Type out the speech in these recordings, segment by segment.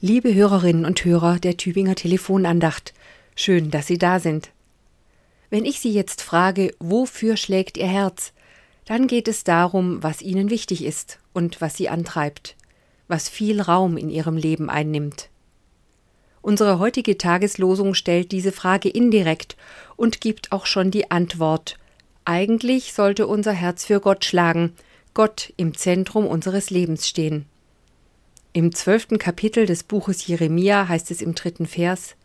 Liebe Hörerinnen und Hörer der Tübinger Telefonandacht, schön, dass Sie da sind. Wenn ich Sie jetzt frage, wofür schlägt Ihr Herz, dann geht es darum, was Ihnen wichtig ist und was Sie antreibt, was viel Raum in Ihrem Leben einnimmt. Unsere heutige Tageslosung stellt diese Frage indirekt und gibt auch schon die Antwort. Eigentlich sollte unser Herz für Gott schlagen, Gott im Zentrum unseres Lebens stehen. Im zwölften Kapitel des Buches Jeremia heißt es im dritten Vers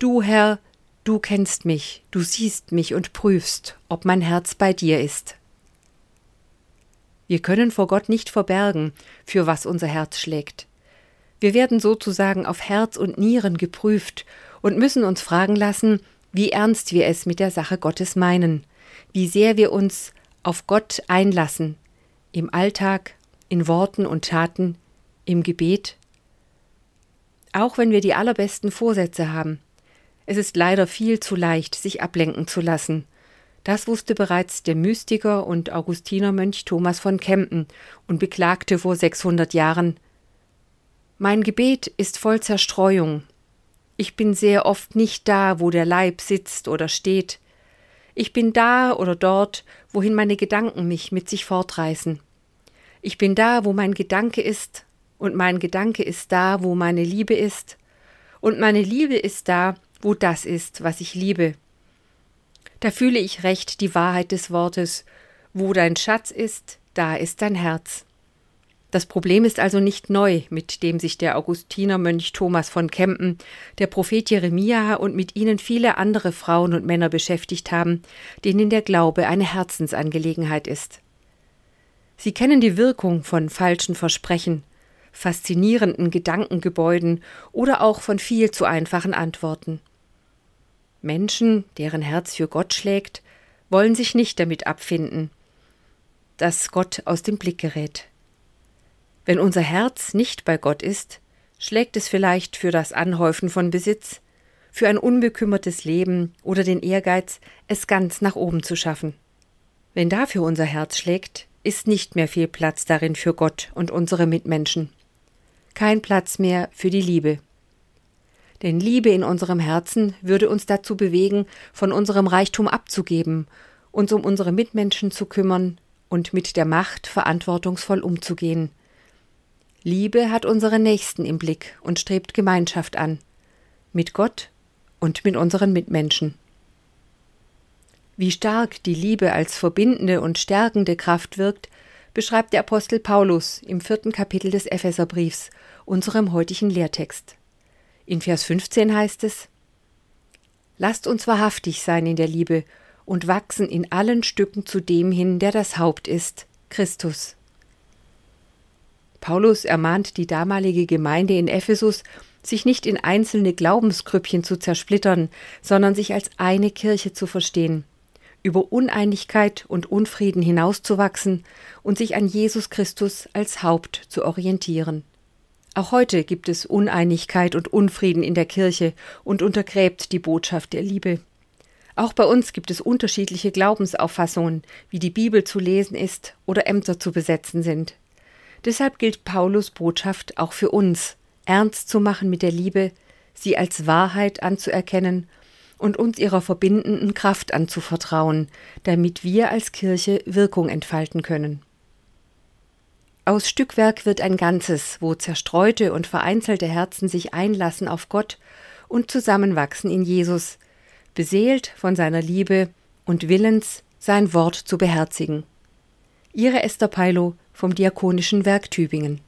Du Herr, du kennst mich, du siehst mich und prüfst, ob mein Herz bei dir ist. Wir können vor Gott nicht verbergen, für was unser Herz schlägt. Wir werden sozusagen auf Herz und Nieren geprüft und müssen uns fragen lassen, wie ernst wir es mit der Sache Gottes meinen, wie sehr wir uns auf Gott einlassen, im Alltag, in Worten und Taten, im Gebet? Auch wenn wir die allerbesten Vorsätze haben. Es ist leider viel zu leicht, sich ablenken zu lassen. Das wusste bereits der Mystiker und Augustinermönch Thomas von Kempen und beklagte vor 600 Jahren: Mein Gebet ist voll Zerstreuung. Ich bin sehr oft nicht da, wo der Leib sitzt oder steht. Ich bin da oder dort, wohin meine Gedanken mich mit sich fortreißen. Ich bin da, wo mein Gedanke ist und mein Gedanke ist da, wo meine Liebe ist, und meine Liebe ist da, wo das ist, was ich liebe. Da fühle ich recht die Wahrheit des Wortes, wo dein Schatz ist, da ist dein Herz. Das Problem ist also nicht neu, mit dem sich der Augustinermönch Thomas von Kempen, der Prophet Jeremia und mit ihnen viele andere Frauen und Männer beschäftigt haben, denen der Glaube eine Herzensangelegenheit ist. Sie kennen die Wirkung von falschen Versprechen, faszinierenden Gedankengebäuden oder auch von viel zu einfachen Antworten. Menschen, deren Herz für Gott schlägt, wollen sich nicht damit abfinden, dass Gott aus dem Blick gerät. Wenn unser Herz nicht bei Gott ist, schlägt es vielleicht für das Anhäufen von Besitz, für ein unbekümmertes Leben oder den Ehrgeiz, es ganz nach oben zu schaffen. Wenn dafür unser Herz schlägt, ist nicht mehr viel Platz darin für Gott und unsere Mitmenschen kein Platz mehr für die Liebe. Denn Liebe in unserem Herzen würde uns dazu bewegen, von unserem Reichtum abzugeben, uns um unsere Mitmenschen zu kümmern und mit der Macht verantwortungsvoll umzugehen. Liebe hat unsere Nächsten im Blick und strebt Gemeinschaft an, mit Gott und mit unseren Mitmenschen. Wie stark die Liebe als verbindende und stärkende Kraft wirkt, beschreibt der Apostel Paulus im vierten Kapitel des Epheserbriefs, unserem heutigen Lehrtext. In Vers 15 heißt es: Lasst uns wahrhaftig sein in der Liebe und wachsen in allen Stücken zu dem hin, der das Haupt ist, Christus. Paulus ermahnt die damalige Gemeinde in Ephesus, sich nicht in einzelne Glaubensgrüppchen zu zersplittern, sondern sich als eine Kirche zu verstehen über Uneinigkeit und Unfrieden hinauszuwachsen und sich an Jesus Christus als Haupt zu orientieren. Auch heute gibt es Uneinigkeit und Unfrieden in der Kirche und untergräbt die Botschaft der Liebe. Auch bei uns gibt es unterschiedliche Glaubensauffassungen, wie die Bibel zu lesen ist oder Ämter zu besetzen sind. Deshalb gilt Paulus Botschaft auch für uns, ernst zu machen mit der Liebe, sie als Wahrheit anzuerkennen und uns ihrer verbindenden Kraft anzuvertrauen, damit wir als Kirche Wirkung entfalten können. Aus Stückwerk wird ein Ganzes, wo zerstreute und vereinzelte Herzen sich einlassen auf Gott und zusammenwachsen in Jesus, beseelt von seiner Liebe und willens, sein Wort zu beherzigen. Ihre Esther Peilo vom Diakonischen Werk Tübingen.